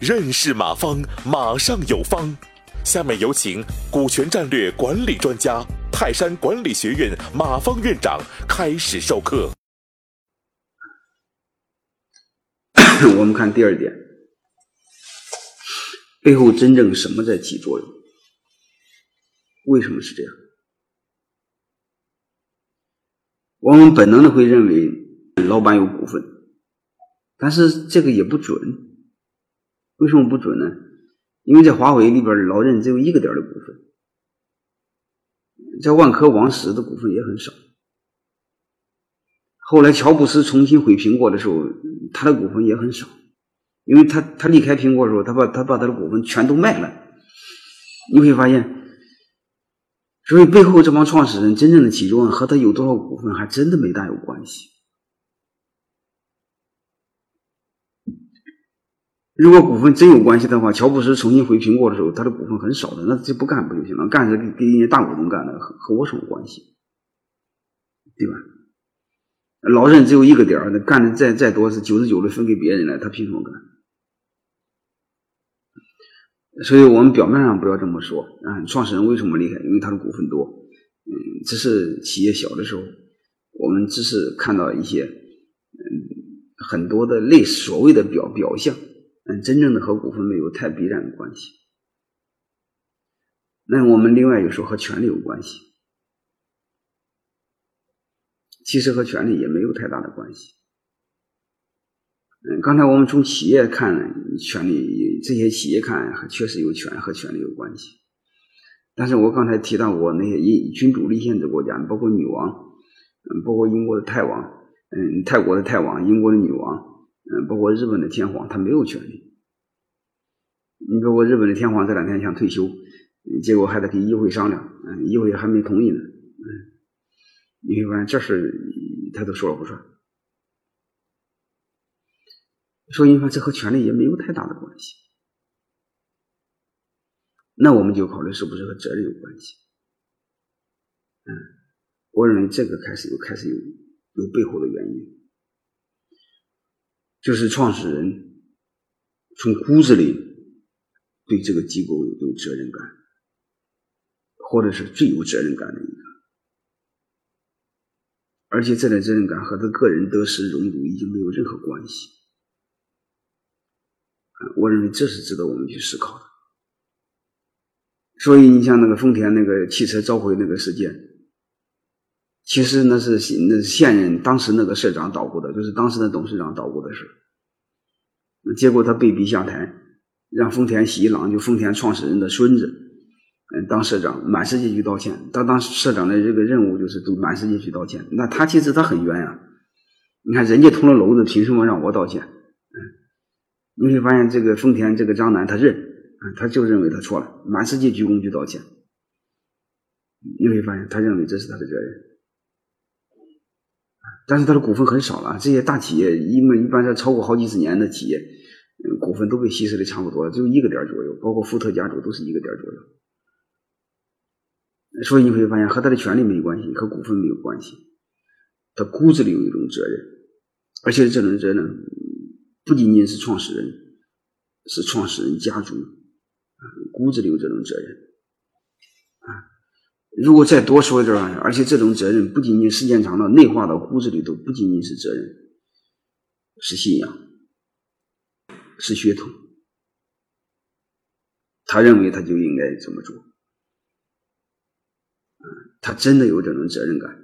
认识马方，马上有方。下面有请股权战略管理专家、泰山管理学院马方院长开始授课。我们看第二点，背后真正什么在起作用？为什么是这样？我们本能的会认为老板有股份，但是这个也不准。为什么不准呢？因为在华为里边，老任只有一个点的股份，在万科、王石的股份也很少。后来乔布斯重新回苹果的时候，他的股份也很少，因为他他离开苹果的时候，他把他把他的股份全都卖了。你会发现，所以背后这帮创始人真正的起作用和他有多少股份还真的没大有关系。如果股份真有关系的话，乔布斯重新回苹果的时候，他的股份很少的，那就不干不就行了？干是给人家大股东干的，和和我什么关系？对吧？老任只有一个点儿，那干的再再多是九十九的分给别人了，他凭什么干？所以我们表面上不要这么说啊。创始人为什么厉害？因为他的股份多。嗯，只是企业小的时候，我们只是看到一些嗯很多的类所谓的表表象。嗯，真正的和股份没有太必然的关系。那我们另外有时候和权力有关系，其实和权力也没有太大的关系。嗯，刚才我们从企业看，权力这些企业看确实有权和权力有关系。但是我刚才提到过那些以君主立宪的国家，包括女王，嗯，包括英国的泰王，嗯，泰国的泰王，英国的女王。嗯，包括日本的天皇，他没有权利。你包括日本的天皇这两天想退休，结果还得跟议会商量，嗯，议会还没同意呢，嗯，你会发现这事他都说了不算。所以你看，这和权力也没有太大的关系。那我们就考虑是不是和责任有关系？嗯，我认为这个开始有开始有有背后的原因。就是创始人从骨子里对这个机构有责任感，或者是最有责任感的一个，而且这点责任感和他个人得失荣辱已经没有任何关系。我认为这是值得我们去思考的。所以你像那个丰田那个汽车召回那个事件，其实那是那现任当时那个社长捣鼓的，就是当时的董事长捣鼓的事。结果他被逼下台，让丰田喜一郎就丰田创始人的孙子，嗯，当社长，满世界去道歉。他当社长的这个任务就是都满世界去道歉。那他其实他很冤呀，你看人家捅了娄子，凭什么让我道歉？嗯，你会发现这个丰田这个张楠他认，他就认为他错了，满世界鞠躬去道歉。你会发现他认为这是他的责任，但是他的股份很少了。这些大企业，因为一般在超过好几十年的企业。股份都被稀释的差不多了，只有一个点左右，包括福特家族都是一个点左右。所以你会发现和他的权利没关系，和股份没有关系。他骨子里有一种责任，而且这种责任不仅仅是创始人，是创始人家族，骨子里有这种责任。如果再多说一点，而且这种责任不仅仅时间长了内化到骨子里，头，不仅仅是责任，是信仰。是血统，他认为他就应该这么做，他真的有这种责任感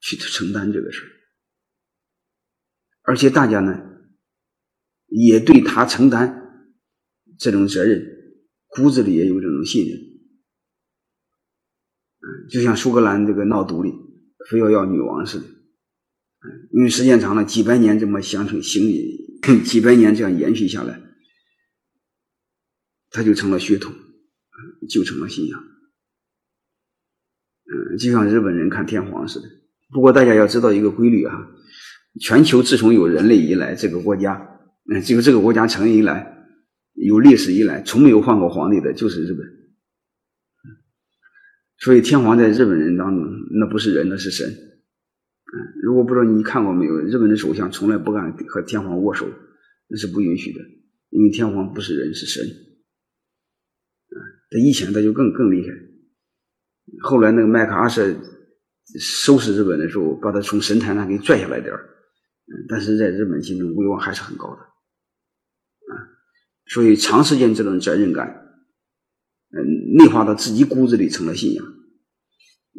去承担这个事而且大家呢也对他承担这种责任，骨子里也有这种信任，就像苏格兰这个闹独立，非要要女王似的，因为时间长了，几百年这么相承行。几百年这样延续下来，它就成了血统，就成了信仰。嗯，就像日本人看天皇似的。不过大家要知道一个规律啊，全球自从有人类以来，这个国家，嗯，就这个国家成立以来，有历史以来，从没有换过皇帝的，就是日本。所以天皇在日本人当中，那不是人，那是神。嗯，如果不知道你看过没有，日本的首相从来不敢和天皇握手，那是不允许的，因为天皇不是人，是神。啊，他以前他就更更厉害。后来那个麦克阿瑟收拾日本的时候，把他从神坛上给拽下来点儿，但是在日本心中威望还是很高的。啊，所以长时间这种责任感，嗯，内化到自己骨子里成了信仰，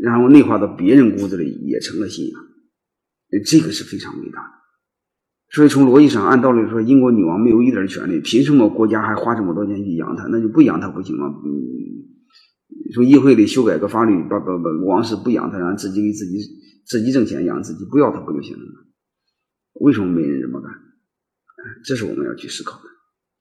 然后内化到别人骨子里也成了信仰。这个是非常伟大的，所以从逻辑上，按道理说，英国女王没有一点权利，凭什么国家还花这么多钱去养她？那就不养她不行吗？嗯，说议会里修改个法律，把把把王室不养她，让自己给自己自己挣钱养自己，不要她不就行了吗？为什么没人这么干？这是我们要去思考的。